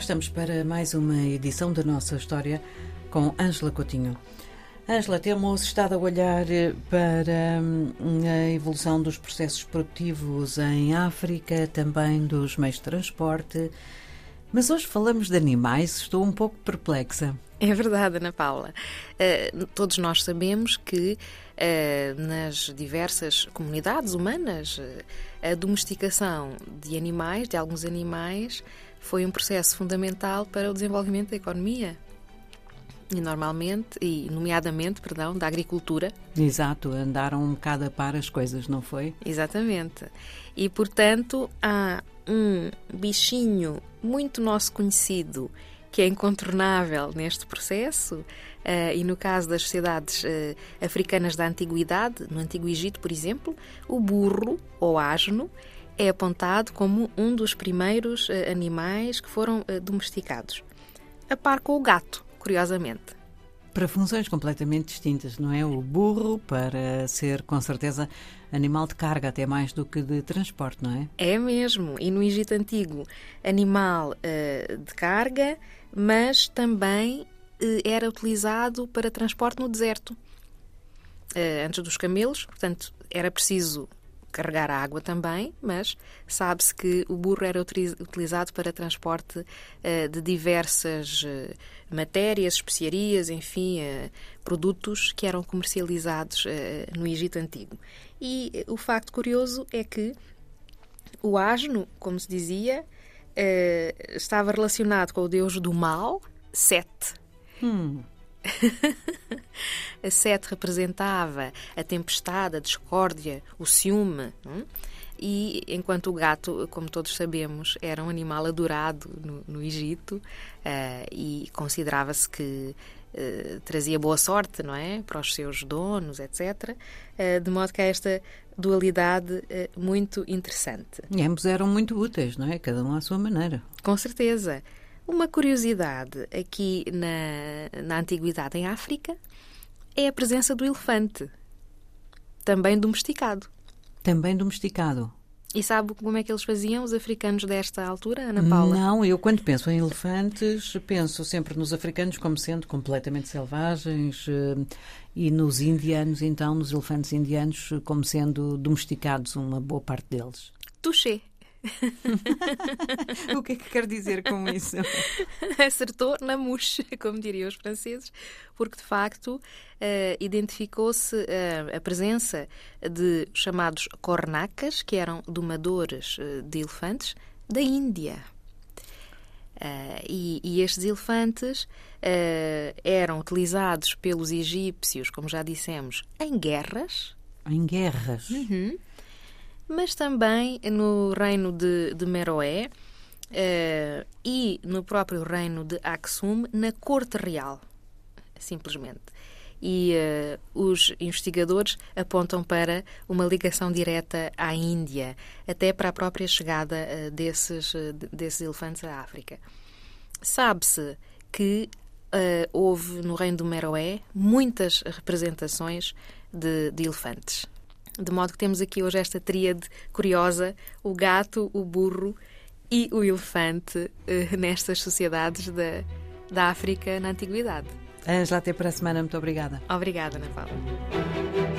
estamos para mais uma edição da nossa história com Ângela Coutinho. Ângela, temos estado a olhar para hum, a evolução dos processos produtivos em África, também dos meios de transporte, mas hoje falamos de animais, estou um pouco perplexa. É verdade, Ana Paula. Uh, todos nós sabemos que uh, nas diversas comunidades humanas uh, a domesticação de animais, de alguns animais, foi um processo fundamental para o desenvolvimento da economia e normalmente, e nomeadamente, perdão, da agricultura. Exato, andaram um bocado a par as coisas, não foi? Exatamente. E, portanto, há um bichinho muito nosso conhecido que é incontornável neste processo, uh, e no caso das sociedades uh, africanas da Antiguidade, no Antigo Egito, por exemplo, o burro ou asno é apontado como um dos primeiros uh, animais que foram domesticados, a par com o gato, curiosamente. Para funções completamente distintas, não é? O burro para ser, com certeza, animal de carga, até mais do que de transporte, não é? É mesmo. E no Egito Antigo, animal uh, de carga, mas também uh, era utilizado para transporte no deserto. Uh, antes dos camelos, portanto, era preciso carregar a água também, mas sabe-se que o burro era utilizado para transporte uh, de diversas uh, matérias, especiarias, enfim, uh, produtos que eram comercializados no Egito Antigo. E o facto curioso é que o asno, como se dizia, estava relacionado com o deus do mal, Sete. Hum. a sete representava a tempestade, a discórdia, o ciúme. Não? E enquanto o gato, como todos sabemos, era um animal adorado no, no Egito uh, e considerava-se que uh, trazia boa sorte, não é, para os seus donos, etc. Uh, de modo que há esta dualidade muito interessante. E ambos eram muito úteis, não é? Cada um à sua maneira. Com certeza. Uma curiosidade aqui na, na antiguidade em África é a presença do elefante, também domesticado. Também domesticado. E sabe como é que eles faziam, os africanos desta altura, Ana Paula? Não, eu quando penso em elefantes, penso sempre nos africanos como sendo completamente selvagens eh, e nos indianos, então, nos elefantes indianos, como sendo domesticados, uma boa parte deles. Touché. o que é que quer dizer com isso? Acertou na mouche, como diriam os franceses, porque de facto uh, identificou-se uh, a presença de chamados cornacas, que eram domadores uh, de elefantes, da Índia. E, e, estes elefantes eram utilizados pelos egípcios, como já dissemos, em guerras. Em guerras? Uhum mas também no reino de, de Meroé uh, e no próprio reino de Aksum, na corte real, simplesmente. E uh, os investigadores apontam para uma ligação direta à Índia, até para a própria chegada uh, desses, desses elefantes à África. Sabe-se que houve no reino do Meroé muitas representações de, de elefantes. De modo que temos aqui hoje esta tríade curiosa: o gato, o burro e o elefante eh, nestas sociedades da, da África na Antiguidade. Ângela, até para a semana. Muito obrigada. Obrigada, Ana Paula.